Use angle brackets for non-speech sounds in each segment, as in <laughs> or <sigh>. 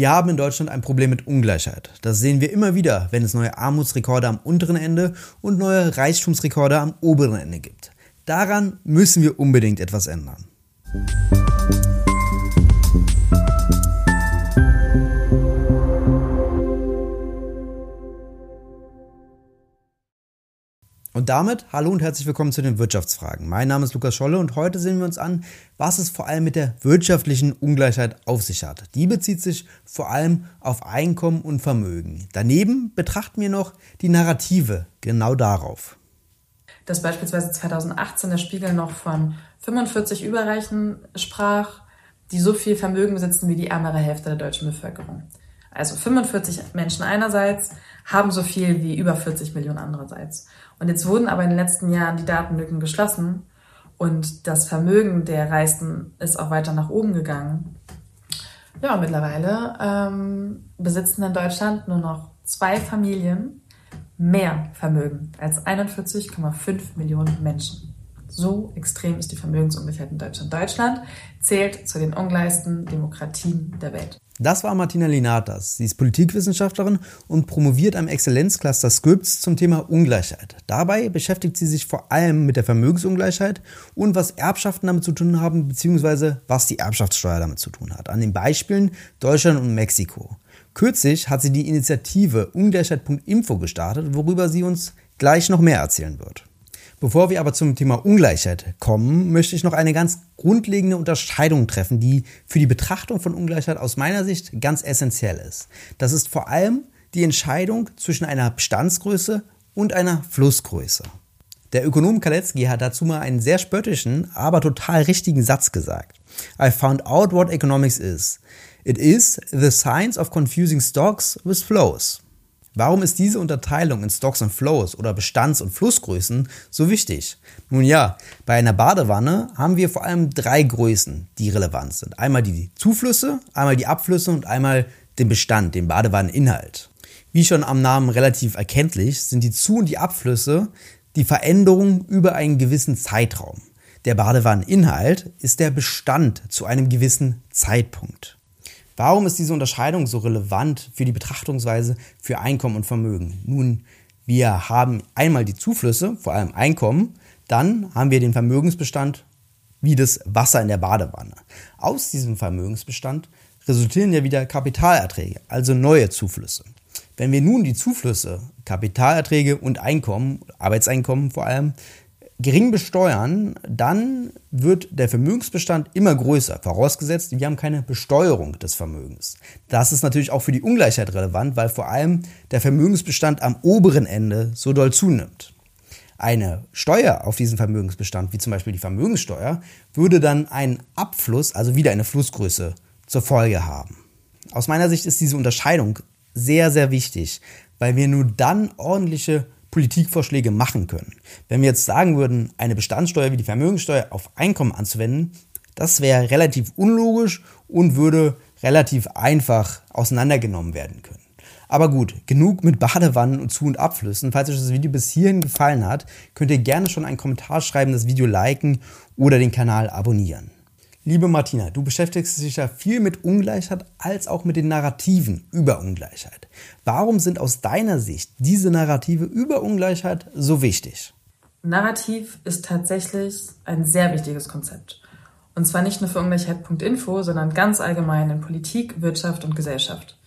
Wir haben in Deutschland ein Problem mit Ungleichheit. Das sehen wir immer wieder, wenn es neue Armutsrekorde am unteren Ende und neue Reichtumsrekorde am oberen Ende gibt. Daran müssen wir unbedingt etwas ändern. Und damit hallo und herzlich willkommen zu den Wirtschaftsfragen. Mein Name ist Lukas Scholle und heute sehen wir uns an, was es vor allem mit der wirtschaftlichen Ungleichheit auf sich hat. Die bezieht sich vor allem auf Einkommen und Vermögen. Daneben betrachten wir noch die Narrative genau darauf. Dass beispielsweise 2018 der Spiegel noch von 45 Überreichen sprach, die so viel Vermögen besitzen wie die ärmere Hälfte der deutschen Bevölkerung. Also 45 Menschen einerseits haben so viel wie über 40 Millionen andererseits. Und jetzt wurden aber in den letzten Jahren die Datenlücken geschlossen und das Vermögen der Reichsten ist auch weiter nach oben gegangen. Ja, mittlerweile ähm, besitzen in Deutschland nur noch zwei Familien mehr Vermögen als 41,5 Millionen Menschen. So extrem ist die Vermögensungleichheit in Deutschland. Deutschland zählt zu den ungleichsten Demokratien der Welt. Das war Martina Linatas. Sie ist Politikwissenschaftlerin und promoviert am Exzellenzcluster Scripts zum Thema Ungleichheit. Dabei beschäftigt sie sich vor allem mit der Vermögensungleichheit und was Erbschaften damit zu tun haben, beziehungsweise was die Erbschaftssteuer damit zu tun hat. An den Beispielen Deutschland und Mexiko. Kürzlich hat sie die Initiative Ungleichheit.info gestartet, worüber sie uns gleich noch mehr erzählen wird. Bevor wir aber zum Thema Ungleichheit kommen, möchte ich noch eine ganz grundlegende Unterscheidung treffen, die für die Betrachtung von Ungleichheit aus meiner Sicht ganz essentiell ist. Das ist vor allem die Entscheidung zwischen einer Bestandsgröße und einer Flussgröße. Der Ökonom Kaletzky hat dazu mal einen sehr spöttischen, aber total richtigen Satz gesagt. I found out what economics is. It is the science of confusing stocks with flows. Warum ist diese Unterteilung in Stocks und Flows oder Bestands- und Flussgrößen so wichtig? Nun ja, bei einer Badewanne haben wir vor allem drei Größen, die relevant sind. Einmal die Zuflüsse, einmal die Abflüsse und einmal den Bestand, den Badewanneninhalt. Wie schon am Namen relativ erkenntlich, sind die Zu- und die Abflüsse die Veränderung über einen gewissen Zeitraum. Der Badewanneninhalt ist der Bestand zu einem gewissen Zeitpunkt. Warum ist diese Unterscheidung so relevant für die Betrachtungsweise für Einkommen und Vermögen? Nun, wir haben einmal die Zuflüsse, vor allem Einkommen, dann haben wir den Vermögensbestand wie das Wasser in der Badewanne. Aus diesem Vermögensbestand resultieren ja wieder Kapitalerträge, also neue Zuflüsse. Wenn wir nun die Zuflüsse, Kapitalerträge und Einkommen, Arbeitseinkommen vor allem, gering besteuern, dann wird der Vermögensbestand immer größer, vorausgesetzt, wir haben keine Besteuerung des Vermögens. Das ist natürlich auch für die Ungleichheit relevant, weil vor allem der Vermögensbestand am oberen Ende so doll zunimmt. Eine Steuer auf diesen Vermögensbestand, wie zum Beispiel die Vermögenssteuer, würde dann einen Abfluss, also wieder eine Flussgröße, zur Folge haben. Aus meiner Sicht ist diese Unterscheidung sehr, sehr wichtig, weil wir nur dann ordentliche Politikvorschläge machen können. Wenn wir jetzt sagen würden, eine Bestandssteuer wie die Vermögenssteuer auf Einkommen anzuwenden, das wäre relativ unlogisch und würde relativ einfach auseinandergenommen werden können. Aber gut, genug mit Badewannen und Zu- und Abflüssen. Falls euch das Video bis hierhin gefallen hat, könnt ihr gerne schon einen Kommentar schreiben, das Video liken oder den Kanal abonnieren. Liebe Martina, du beschäftigst dich ja viel mit Ungleichheit als auch mit den Narrativen über Ungleichheit. Warum sind aus deiner Sicht diese Narrative über Ungleichheit so wichtig? Narrativ ist tatsächlich ein sehr wichtiges Konzept. Und zwar nicht nur für Ungleichheit.info, sondern ganz allgemein in Politik, Wirtschaft und Gesellschaft.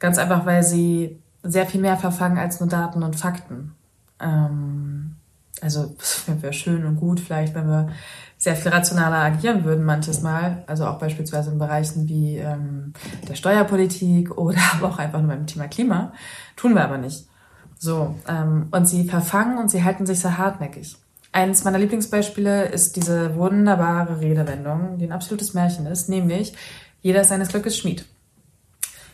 Ganz einfach, weil sie sehr viel mehr verfangen als nur Daten und Fakten. Ähm, also <laughs> wäre schön und gut vielleicht, wenn wir sehr viel rationaler agieren würden manches Mal, also auch beispielsweise in Bereichen wie ähm, der Steuerpolitik oder <laughs> aber auch einfach nur beim Thema Klima, tun wir aber nicht. So, ähm, und sie verfangen und sie halten sich sehr hartnäckig. Eines meiner Lieblingsbeispiele ist diese wunderbare Redewendung, die ein absolutes Märchen ist, nämlich jeder ist seines Glückes Schmied.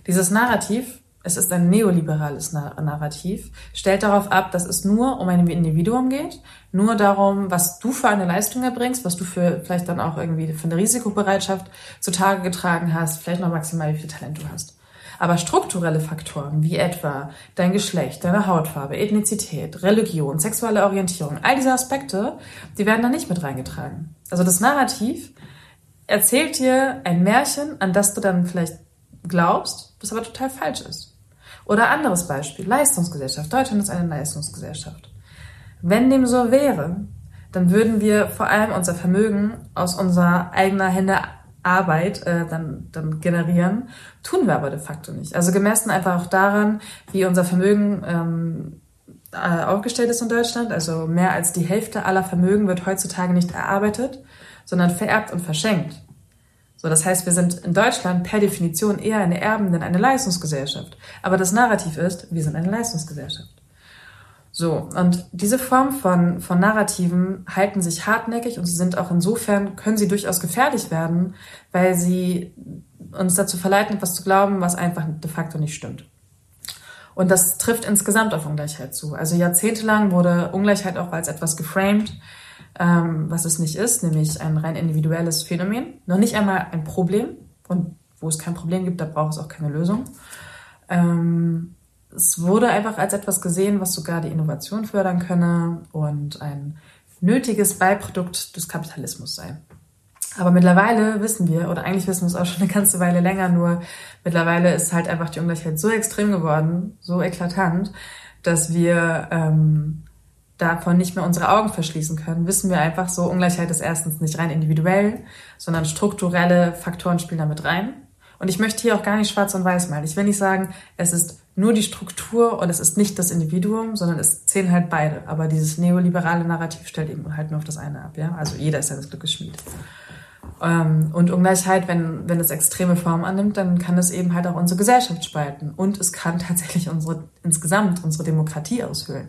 Dieses Narrativ es ist ein neoliberales Narrativ, stellt darauf ab, dass es nur um ein Individuum geht, nur darum, was du für eine Leistung erbringst, was du für vielleicht dann auch irgendwie für eine Risikobereitschaft zutage getragen hast, vielleicht noch maximal wie viel Talent du hast. Aber strukturelle Faktoren wie etwa dein Geschlecht, deine Hautfarbe, Ethnizität, Religion, sexuelle Orientierung, all diese Aspekte, die werden da nicht mit reingetragen. Also das Narrativ erzählt dir ein Märchen, an das du dann vielleicht glaubst, das aber total falsch ist. Oder anderes Beispiel, Leistungsgesellschaft. Deutschland ist eine Leistungsgesellschaft. Wenn dem so wäre, dann würden wir vor allem unser Vermögen aus unserer eigener Hände Arbeit äh, dann, dann generieren, tun wir aber de facto nicht. Also gemessen einfach auch daran, wie unser Vermögen ähm, äh, aufgestellt ist in Deutschland. Also mehr als die Hälfte aller Vermögen wird heutzutage nicht erarbeitet, sondern vererbt und verschenkt. So, das heißt, wir sind in Deutschland per Definition eher eine Erben denn eine Leistungsgesellschaft. Aber das Narrativ ist, wir sind eine Leistungsgesellschaft. So, und diese Form von, von Narrativen halten sich hartnäckig und sie sind auch insofern, können sie durchaus gefährlich werden, weil sie uns dazu verleiten, etwas zu glauben, was einfach de facto nicht stimmt. Und das trifft insgesamt auf Ungleichheit zu. Also jahrzehntelang wurde Ungleichheit auch als etwas geframed, ähm, was es nicht ist, nämlich ein rein individuelles Phänomen. Noch nicht einmal ein Problem. Und wo es kein Problem gibt, da braucht es auch keine Lösung. Ähm, es wurde einfach als etwas gesehen, was sogar die Innovation fördern könne und ein nötiges Beiprodukt des Kapitalismus sei. Aber mittlerweile wissen wir, oder eigentlich wissen wir es auch schon eine ganze Weile länger, nur mittlerweile ist halt einfach die Ungleichheit so extrem geworden, so eklatant, dass wir ähm, davon nicht mehr unsere Augen verschließen können, wissen wir einfach so, Ungleichheit ist erstens nicht rein individuell, sondern strukturelle Faktoren spielen damit rein. Und ich möchte hier auch gar nicht schwarz und weiß malen. Ich will nicht sagen, es ist nur die Struktur und es ist nicht das Individuum, sondern es zählen halt beide. Aber dieses neoliberale Narrativ stellt eben halt nur auf das eine ab, ja. Also jeder ist ja das Glückes Schmied. Ähm, und Ungleichheit, wenn, wenn es extreme Form annimmt, dann kann es eben halt auch unsere Gesellschaft spalten. Und es kann tatsächlich unsere, insgesamt unsere Demokratie aushöhlen.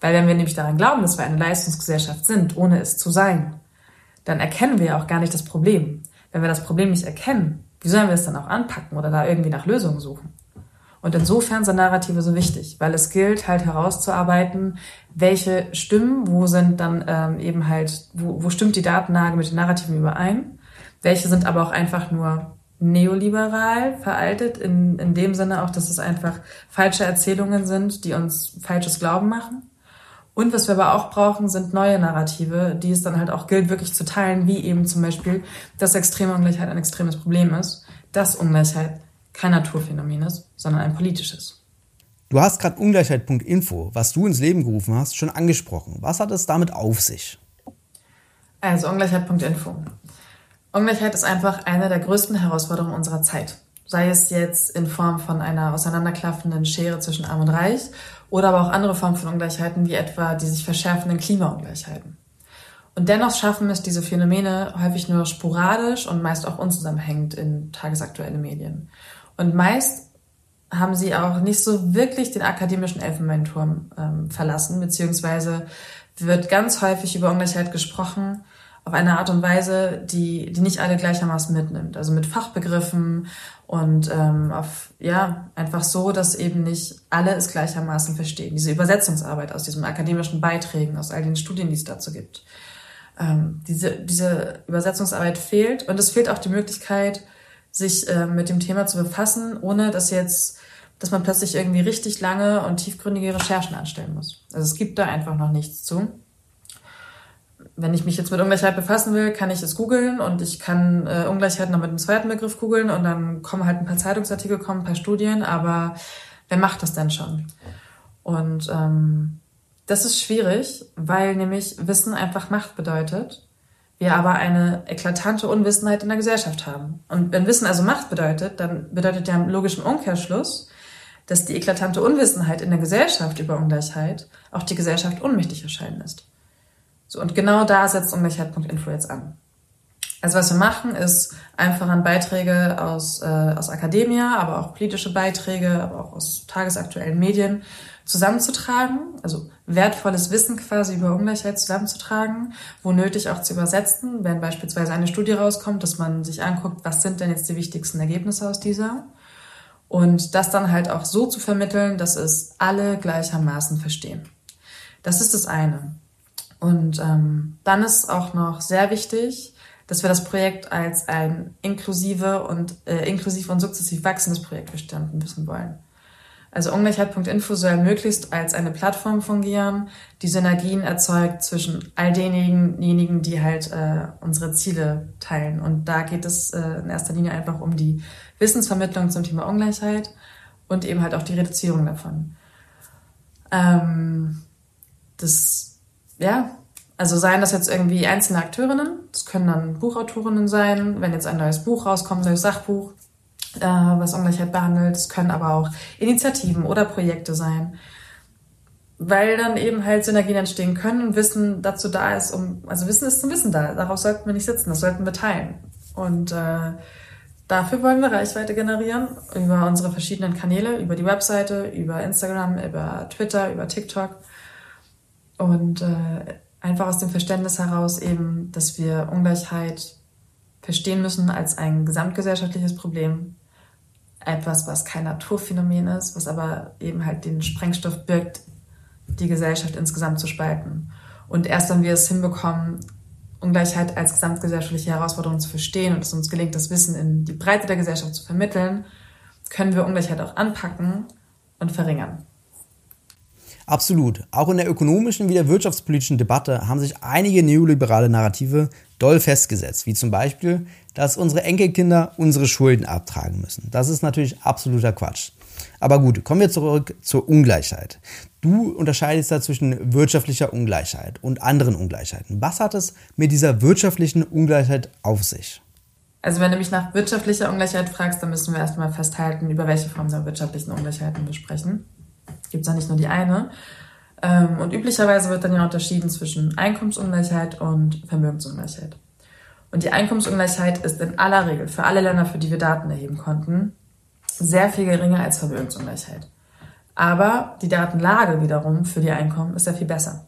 Weil wenn wir nämlich daran glauben, dass wir eine Leistungsgesellschaft sind, ohne es zu sein, dann erkennen wir auch gar nicht das Problem. Wenn wir das Problem nicht erkennen, wie sollen wir es dann auch anpacken oder da irgendwie nach Lösungen suchen? Und insofern sind Narrative so wichtig, weil es gilt halt herauszuarbeiten, welche Stimmen, wo sind dann ähm, eben halt, wo, wo stimmt die Datenlage mit den Narrativen überein, welche sind aber auch einfach nur neoliberal veraltet, in, in dem Sinne auch, dass es einfach falsche Erzählungen sind, die uns falsches Glauben machen. Und was wir aber auch brauchen, sind neue Narrative, die es dann halt auch gilt, wirklich zu teilen, wie eben zum Beispiel, dass extreme Ungleichheit ein extremes Problem ist, dass Ungleichheit kein Naturphänomen ist, sondern ein politisches. Du hast gerade Ungleichheit.info, was du ins Leben gerufen hast, schon angesprochen. Was hat es damit auf sich? Also Ungleichheit.info. Ungleichheit ist einfach eine der größten Herausforderungen unserer Zeit. Sei es jetzt in Form von einer auseinanderklaffenden Schere zwischen Arm und Reich oder aber auch andere Formen von Ungleichheiten, wie etwa die sich verschärfenden Klimaungleichheiten. Und dennoch schaffen es diese Phänomene häufig nur sporadisch und meist auch unzusammenhängend in tagesaktuelle Medien. Und meist haben sie auch nicht so wirklich den akademischen Elfenbeinturm ähm, verlassen, beziehungsweise wird ganz häufig über Ungleichheit gesprochen auf eine Art und Weise, die, die nicht alle gleichermaßen mitnimmt. Also mit Fachbegriffen und ähm, auf, ja, einfach so, dass eben nicht alle es gleichermaßen verstehen. Diese Übersetzungsarbeit aus diesen akademischen Beiträgen, aus all den Studien, die es dazu gibt. Ähm, diese, diese Übersetzungsarbeit fehlt und es fehlt auch die Möglichkeit, sich äh, mit dem Thema zu befassen, ohne dass jetzt, dass man plötzlich irgendwie richtig lange und tiefgründige Recherchen anstellen muss. Also es gibt da einfach noch nichts zu wenn ich mich jetzt mit Ungleichheit befassen will, kann ich es googeln und ich kann äh, Ungleichheit noch mit einem zweiten Begriff googeln und dann kommen halt ein paar Zeitungsartikel, kommen ein paar Studien, aber wer macht das denn schon? Und ähm, das ist schwierig, weil nämlich Wissen einfach Macht bedeutet, wir aber eine eklatante Unwissenheit in der Gesellschaft haben. Und wenn Wissen also Macht bedeutet, dann bedeutet der im logischen Umkehrschluss, dass die eklatante Unwissenheit in der Gesellschaft über Ungleichheit auch die Gesellschaft unmächtig erscheinen lässt. So, und genau da setzt Ungleichheit.info jetzt an. Also was wir machen, ist einfach an Beiträge aus, äh, aus Akademia, aber auch politische Beiträge, aber auch aus tagesaktuellen Medien zusammenzutragen, also wertvolles Wissen quasi über Ungleichheit zusammenzutragen, wo nötig auch zu übersetzen, wenn beispielsweise eine Studie rauskommt, dass man sich anguckt, was sind denn jetzt die wichtigsten Ergebnisse aus dieser und das dann halt auch so zu vermitteln, dass es alle gleichermaßen verstehen. Das ist das eine. Und ähm, dann ist auch noch sehr wichtig, dass wir das Projekt als ein inklusive und äh, inklusiv und sukzessiv wachsendes Projekt verstanden wissen wollen. Also Ungleichheit.info soll möglichst als eine Plattform fungieren, die Synergien erzeugt zwischen all denjenigen, die halt äh, unsere Ziele teilen. Und da geht es äh, in erster Linie einfach um die Wissensvermittlung zum Thema Ungleichheit und eben halt auch die Reduzierung davon. Ähm, das, ja, also seien das jetzt irgendwie einzelne Akteurinnen, das können dann Buchautorinnen sein, wenn jetzt ein neues Buch rauskommt, ein neues Sachbuch, äh, was Ungleichheit behandelt. Es können aber auch Initiativen oder Projekte sein, weil dann eben halt Synergien entstehen können und Wissen dazu da ist, um, also Wissen ist zum Wissen da. Darauf sollten wir nicht sitzen, das sollten wir teilen. Und äh, dafür wollen wir Reichweite generieren über unsere verschiedenen Kanäle, über die Webseite, über Instagram, über Twitter, über TikTok. Und äh, einfach aus dem Verständnis heraus eben, dass wir Ungleichheit verstehen müssen als ein gesamtgesellschaftliches Problem, etwas, was kein Naturphänomen ist, was aber eben halt den Sprengstoff birgt, die Gesellschaft insgesamt zu spalten. Und erst wenn wir es hinbekommen, Ungleichheit als gesamtgesellschaftliche Herausforderung zu verstehen und es uns gelingt, das Wissen in die Breite der Gesellschaft zu vermitteln, können wir Ungleichheit auch anpacken und verringern. Absolut. Auch in der ökonomischen wie der wirtschaftspolitischen Debatte haben sich einige neoliberale Narrative doll festgesetzt, wie zum Beispiel, dass unsere Enkelkinder unsere Schulden abtragen müssen. Das ist natürlich absoluter Quatsch. Aber gut, kommen wir zurück zur Ungleichheit. Du unterscheidest da zwischen wirtschaftlicher Ungleichheit und anderen Ungleichheiten. Was hat es mit dieser wirtschaftlichen Ungleichheit auf sich? Also wenn du mich nach wirtschaftlicher Ungleichheit fragst, dann müssen wir erstmal festhalten, über welche Form der wirtschaftlichen Ungleichheiten wir sprechen. Gibt es ja nicht nur die eine. Ähm, und üblicherweise wird dann ja unterschieden zwischen Einkommensungleichheit und Vermögensungleichheit. Und die Einkommensungleichheit ist in aller Regel für alle Länder, für die wir Daten erheben konnten, sehr viel geringer als Vermögensungleichheit. Aber die Datenlage wiederum für die Einkommen ist sehr viel besser.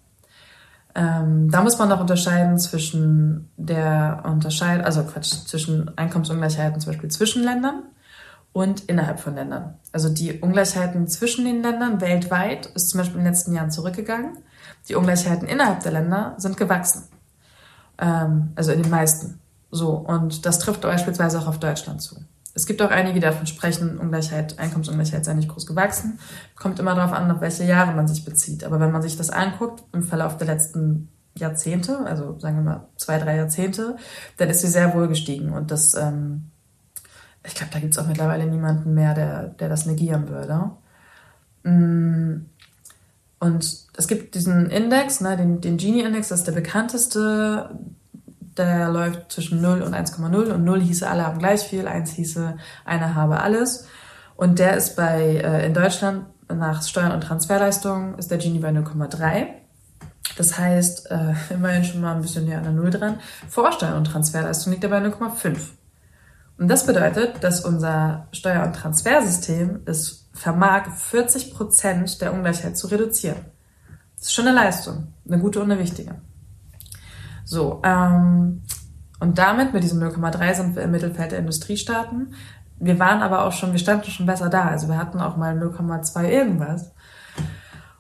Ähm, da muss man noch unterscheiden zwischen der Unterscheid, also Quatsch, zwischen Einkommensungleichheiten zum Beispiel zwischen Ländern und innerhalb von Ländern. Also die Ungleichheiten zwischen den Ländern weltweit ist zum Beispiel in den letzten Jahren zurückgegangen. Die Ungleichheiten innerhalb der Länder sind gewachsen. Ähm, also in den meisten. So. Und das trifft beispielsweise auch auf Deutschland zu. Es gibt auch einige, die davon sprechen, Ungleichheit, Einkommensungleichheit sei nicht groß gewachsen. Kommt immer darauf an, auf welche Jahre man sich bezieht. Aber wenn man sich das anguckt, im Verlauf der letzten Jahrzehnte, also sagen wir mal zwei, drei Jahrzehnte, dann ist sie sehr wohl gestiegen. Und das, ähm, ich glaube, da gibt es auch mittlerweile niemanden mehr, der, der das negieren würde. Mm. Und es gibt diesen Index, ne, den, den Gini-Index, das ist der bekannteste. Der läuft zwischen 0 und 1,0 und 0 hieße, alle haben gleich viel, 1 hieße, einer habe alles. Und der ist bei, äh, in Deutschland nach Steuern und Transferleistungen ist der Gini bei 0,3. Das heißt, äh, <laughs> immerhin schon mal ein bisschen näher an der Null dran. Vor Steuern und Transferleistung liegt er bei 0,5. Und das bedeutet, dass unser Steuer- und Transfersystem es vermag, 40 Prozent der Ungleichheit zu reduzieren. Das ist schon eine Leistung, eine gute und eine wichtige. So, ähm, und damit, mit diesem 0,3 sind wir im Mittelfeld der Industriestaaten. Wir waren aber auch schon, wir standen schon besser da. Also wir hatten auch mal 0,2 irgendwas.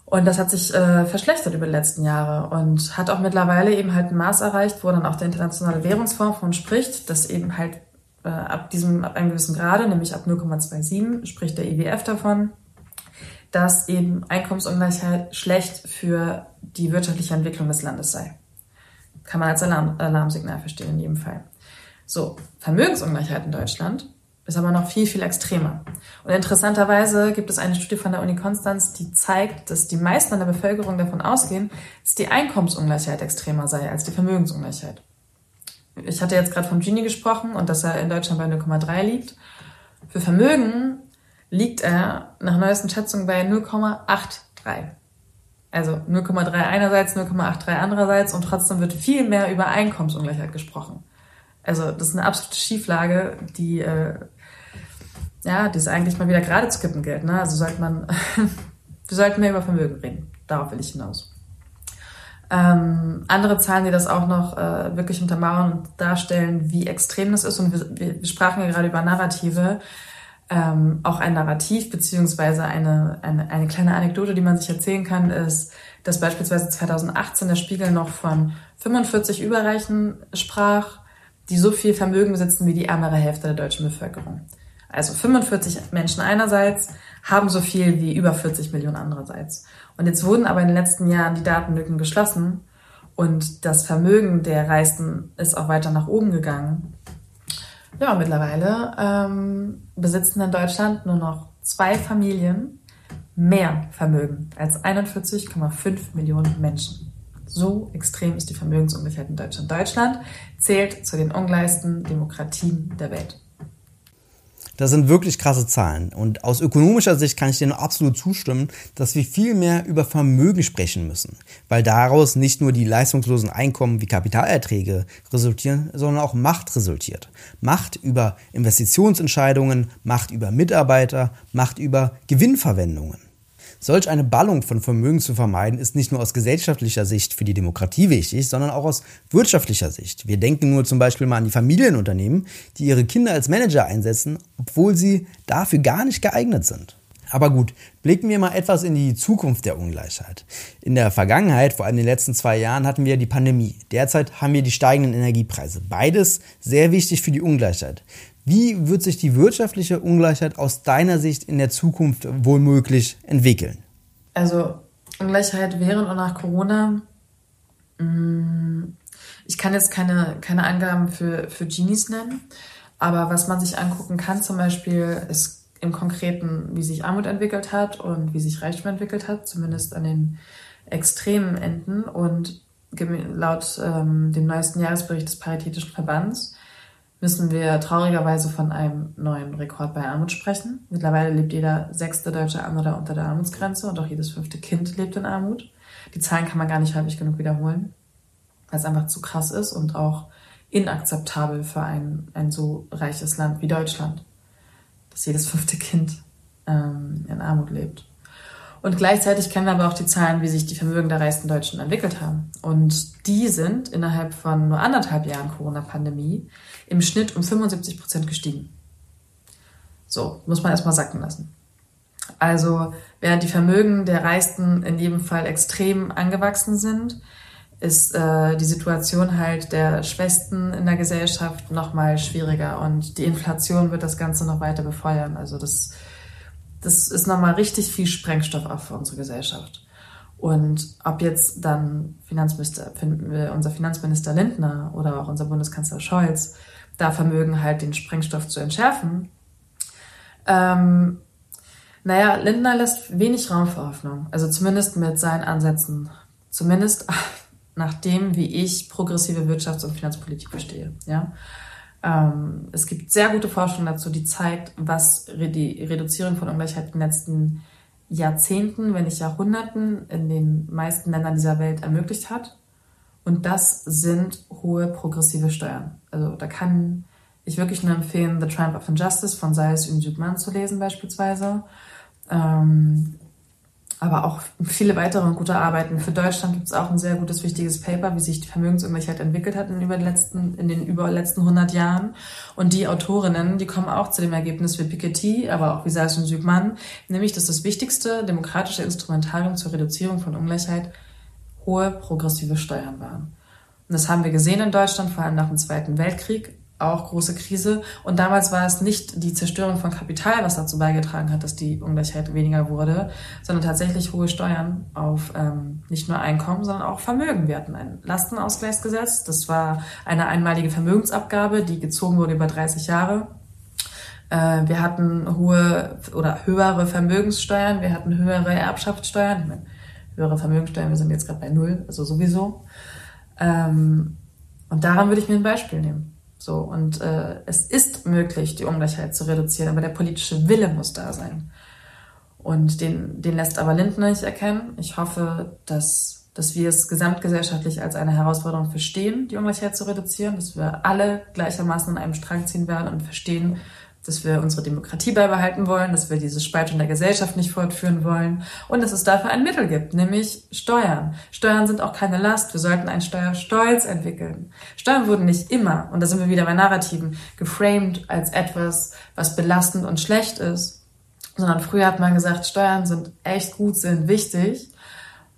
Und das hat sich äh, verschlechtert über die letzten Jahre und hat auch mittlerweile eben halt ein Maß erreicht, wo dann auch der Internationale Währungsfonds von spricht, dass eben halt äh, ab diesem, ab einem gewissen Grade, nämlich ab 0,27, spricht der IWF davon, dass eben Einkommensungleichheit schlecht für die wirtschaftliche Entwicklung des Landes sei. Kann man als Alarm, Alarmsignal verstehen in jedem Fall. So, Vermögensungleichheit in Deutschland ist aber noch viel, viel extremer. Und interessanterweise gibt es eine Studie von der Uni Konstanz, die zeigt, dass die meisten an der Bevölkerung davon ausgehen, dass die Einkommensungleichheit extremer sei als die Vermögensungleichheit. Ich hatte jetzt gerade vom Gini gesprochen und dass er in Deutschland bei 0,3 liegt. Für Vermögen liegt er nach neuesten Schätzungen bei 0,83. Also 0,3 einerseits, 0,83 andererseits und trotzdem wird viel mehr über Einkommensungleichheit gesprochen. Also das ist eine absolute Schieflage, die äh, ja, die es eigentlich mal wieder gerade zu kippen gilt. Ne? Also sollte man, <laughs> wir sollten mehr über Vermögen reden. Darauf will ich hinaus. Ähm, andere Zahlen, die das auch noch äh, wirklich untermauern und darstellen, wie extrem das ist. Und wir, wir sprachen ja gerade über Narrative. Ähm, auch ein Narrativ beziehungsweise eine, eine, eine kleine Anekdote, die man sich erzählen kann, ist, dass beispielsweise 2018 der Spiegel noch von 45 Überreichen sprach, die so viel Vermögen besitzen wie die ärmere Hälfte der deutschen Bevölkerung. Also 45 Menschen einerseits haben so viel wie über 40 Millionen andererseits. Und jetzt wurden aber in den letzten Jahren die Datenlücken geschlossen und das Vermögen der Reichsten ist auch weiter nach oben gegangen. Ja, mittlerweile ähm, besitzen in Deutschland nur noch zwei Familien mehr Vermögen als 41,5 Millionen Menschen. So extrem ist die Vermögensungleichheit in Deutschland. Deutschland zählt zu den ungleichsten Demokratien der Welt. Das sind wirklich krasse Zahlen. Und aus ökonomischer Sicht kann ich dir nur absolut zustimmen, dass wir viel mehr über Vermögen sprechen müssen, weil daraus nicht nur die leistungslosen Einkommen wie Kapitalerträge resultieren, sondern auch Macht resultiert. Macht über Investitionsentscheidungen, Macht über Mitarbeiter, Macht über Gewinnverwendungen. Solch eine Ballung von Vermögen zu vermeiden, ist nicht nur aus gesellschaftlicher Sicht für die Demokratie wichtig, sondern auch aus wirtschaftlicher Sicht. Wir denken nur zum Beispiel mal an die Familienunternehmen, die ihre Kinder als Manager einsetzen, obwohl sie dafür gar nicht geeignet sind. Aber gut, blicken wir mal etwas in die Zukunft der Ungleichheit. In der Vergangenheit, vor allem in den letzten zwei Jahren, hatten wir die Pandemie. Derzeit haben wir die steigenden Energiepreise. Beides sehr wichtig für die Ungleichheit. Wie wird sich die wirtschaftliche Ungleichheit aus deiner Sicht in der Zukunft wohl entwickeln? Also Ungleichheit während und nach Corona. Mm, ich kann jetzt keine, keine Angaben für, für Genies nennen, aber was man sich angucken kann zum Beispiel ist im Konkreten, wie sich Armut entwickelt hat und wie sich Reichtum entwickelt hat, zumindest an den extremen Enden. Und laut ähm, dem neuesten Jahresbericht des Paritätischen Verbands müssen wir traurigerweise von einem neuen Rekord bei Armut sprechen. Mittlerweile lebt jeder sechste deutsche Armuter unter der Armutsgrenze und auch jedes fünfte Kind lebt in Armut. Die Zahlen kann man gar nicht häufig genug wiederholen, weil es einfach zu krass ist und auch inakzeptabel für ein, ein so reiches Land wie Deutschland, dass jedes fünfte Kind ähm, in Armut lebt. Und gleichzeitig kennen wir aber auch die Zahlen, wie sich die Vermögen der reichsten Deutschen entwickelt haben. Und die sind innerhalb von nur anderthalb Jahren Corona-Pandemie im Schnitt um 75 Prozent gestiegen. So, muss man erstmal sacken lassen. Also, während die Vermögen der Reichsten in jedem Fall extrem angewachsen sind, ist äh, die Situation halt der Schwächsten in der Gesellschaft noch mal schwieriger und die Inflation wird das Ganze noch weiter befeuern. Also das das ist nochmal richtig viel Sprengstoff auch für unsere Gesellschaft. Und ob jetzt dann Finanzminister, unser Finanzminister Lindner oder auch unser Bundeskanzler Scholz da vermögen, halt den Sprengstoff zu entschärfen, ähm, naja, Lindner lässt wenig Raum für Hoffnung. Also zumindest mit seinen Ansätzen. Zumindest <laughs> nach dem, wie ich progressive Wirtschafts- und Finanzpolitik verstehe. Ja? Ähm, es gibt sehr gute Forschung dazu, die zeigt, was die Reduzierung von Ungleichheit in den letzten Jahrzehnten, wenn nicht Jahrhunderten in den meisten Ländern dieser Welt ermöglicht hat. Und das sind hohe progressive Steuern. Also da kann ich wirklich nur empfehlen, The Triumph of Injustice von Sayus Ünjükman zu lesen beispielsweise. Ähm, aber auch viele weitere gute Arbeiten. Für Deutschland gibt es auch ein sehr gutes, wichtiges Paper, wie sich die Vermögensungleichheit entwickelt hat in, über den letzten, in den über letzten 100 Jahren. Und die Autorinnen, die kommen auch zu dem Ergebnis wie Piketty, aber auch wie Seis und Sügmann, nämlich, dass das wichtigste demokratische Instrumentarium zur Reduzierung von Ungleichheit hohe progressive Steuern waren. Und das haben wir gesehen in Deutschland, vor allem nach dem Zweiten Weltkrieg auch große Krise. Und damals war es nicht die Zerstörung von Kapital, was dazu beigetragen hat, dass die Ungleichheit weniger wurde, sondern tatsächlich hohe Steuern auf ähm, nicht nur Einkommen, sondern auch Vermögen. Wir hatten ein Lastenausgleichsgesetz. Das war eine einmalige Vermögensabgabe, die gezogen wurde über 30 Jahre. Äh, wir hatten hohe oder höhere Vermögenssteuern, wir hatten höhere Erbschaftssteuern. Ich meine, höhere Vermögenssteuern, wir sind jetzt gerade bei null, also sowieso. Ähm, und daran würde ich mir ein Beispiel nehmen. So, und äh, es ist möglich, die Ungleichheit zu reduzieren, aber der politische Wille muss da sein. Und den, den lässt aber Lindner nicht erkennen. Ich hoffe, dass, dass wir es gesamtgesellschaftlich als eine Herausforderung verstehen, die Ungleichheit zu reduzieren, dass wir alle gleichermaßen an einem Strang ziehen werden und verstehen, dass wir unsere Demokratie beibehalten wollen, dass wir diese Spaltung der Gesellschaft nicht fortführen wollen und dass es dafür ein Mittel gibt, nämlich Steuern. Steuern sind auch keine Last. Wir sollten einen Steuerstolz entwickeln. Steuern wurden nicht immer, und da sind wir wieder bei Narrativen, geframed als etwas, was belastend und schlecht ist, sondern früher hat man gesagt, Steuern sind echt gut, sind wichtig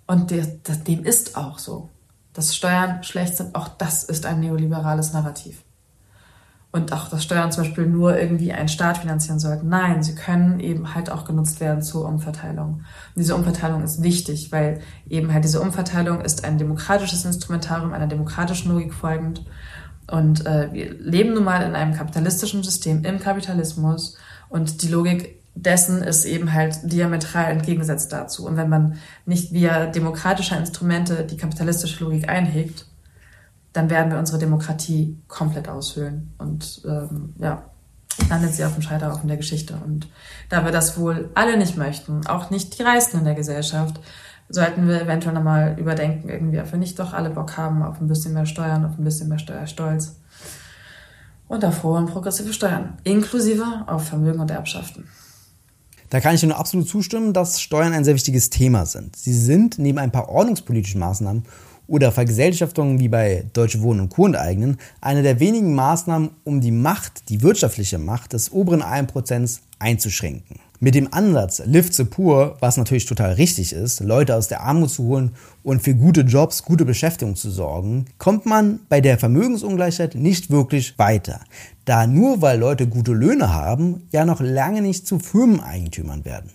und dem ist auch so. Dass Steuern schlecht sind, auch das ist ein neoliberales Narrativ. Und auch, dass Steuern zum Beispiel nur irgendwie einen Staat finanzieren sollten. Nein, sie können eben halt auch genutzt werden zur Umverteilung. Und diese Umverteilung ist wichtig, weil eben halt diese Umverteilung ist ein demokratisches Instrumentarium, einer demokratischen Logik folgend. Und äh, wir leben nun mal in einem kapitalistischen System, im Kapitalismus. Und die Logik dessen ist eben halt diametral entgegengesetzt dazu. Und wenn man nicht via demokratischer Instrumente die kapitalistische Logik einhegt, dann werden wir unsere Demokratie komplett aushöhlen. Und ähm, ja, landet sie auf dem Scheiterhaufen der Geschichte. Und da wir das wohl alle nicht möchten, auch nicht die Reichsten in der Gesellschaft, sollten wir eventuell nochmal überdenken, irgendwie, ob wir nicht doch alle Bock haben auf ein bisschen mehr Steuern, auf ein bisschen mehr Steuerstolz. Und auf hohe und progressive Steuern, inklusive auf Vermögen und Erbschaften. Da kann ich nur absolut zustimmen, dass Steuern ein sehr wichtiges Thema sind. Sie sind neben ein paar ordnungspolitischen Maßnahmen oder Vergesellschaftungen wie bei Deutsche Wohnen und Co. enteignen eine der wenigen Maßnahmen, um die Macht, die wirtschaftliche Macht des oberen 1% einzuschränken. Mit dem Ansatz Lift the Poor, was natürlich total richtig ist, Leute aus der Armut zu holen und für gute Jobs, gute Beschäftigung zu sorgen, kommt man bei der Vermögensungleichheit nicht wirklich weiter. Da nur weil Leute gute Löhne haben, ja noch lange nicht zu Firmeneigentümern werden.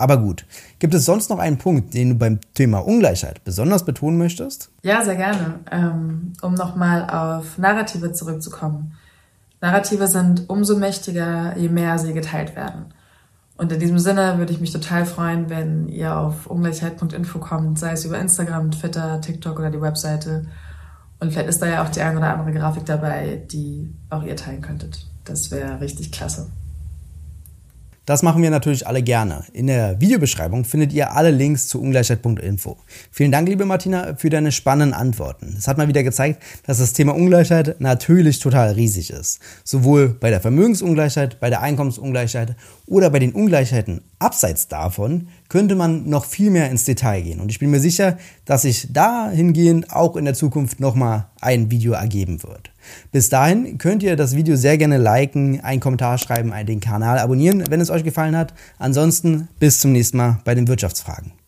Aber gut, gibt es sonst noch einen Punkt, den du beim Thema Ungleichheit besonders betonen möchtest? Ja, sehr gerne. Ähm, um nochmal auf Narrative zurückzukommen. Narrative sind umso mächtiger, je mehr sie geteilt werden. Und in diesem Sinne würde ich mich total freuen, wenn ihr auf ungleichheit.info kommt, sei es über Instagram, Twitter, TikTok oder die Webseite. Und vielleicht ist da ja auch die eine oder andere Grafik dabei, die auch ihr teilen könntet. Das wäre richtig klasse. Das machen wir natürlich alle gerne. In der Videobeschreibung findet ihr alle Links zu ungleichheit.info. Vielen Dank, liebe Martina, für deine spannenden Antworten. Es hat mal wieder gezeigt, dass das Thema Ungleichheit natürlich total riesig ist. Sowohl bei der Vermögensungleichheit, bei der Einkommensungleichheit oder bei den Ungleichheiten abseits davon könnte man noch viel mehr ins Detail gehen. Und ich bin mir sicher, dass sich dahingehend auch in der Zukunft nochmal ein Video ergeben wird. Bis dahin könnt ihr das Video sehr gerne liken, einen Kommentar schreiben, den Kanal abonnieren, wenn es euch gefallen hat. Ansonsten bis zum nächsten Mal bei den Wirtschaftsfragen.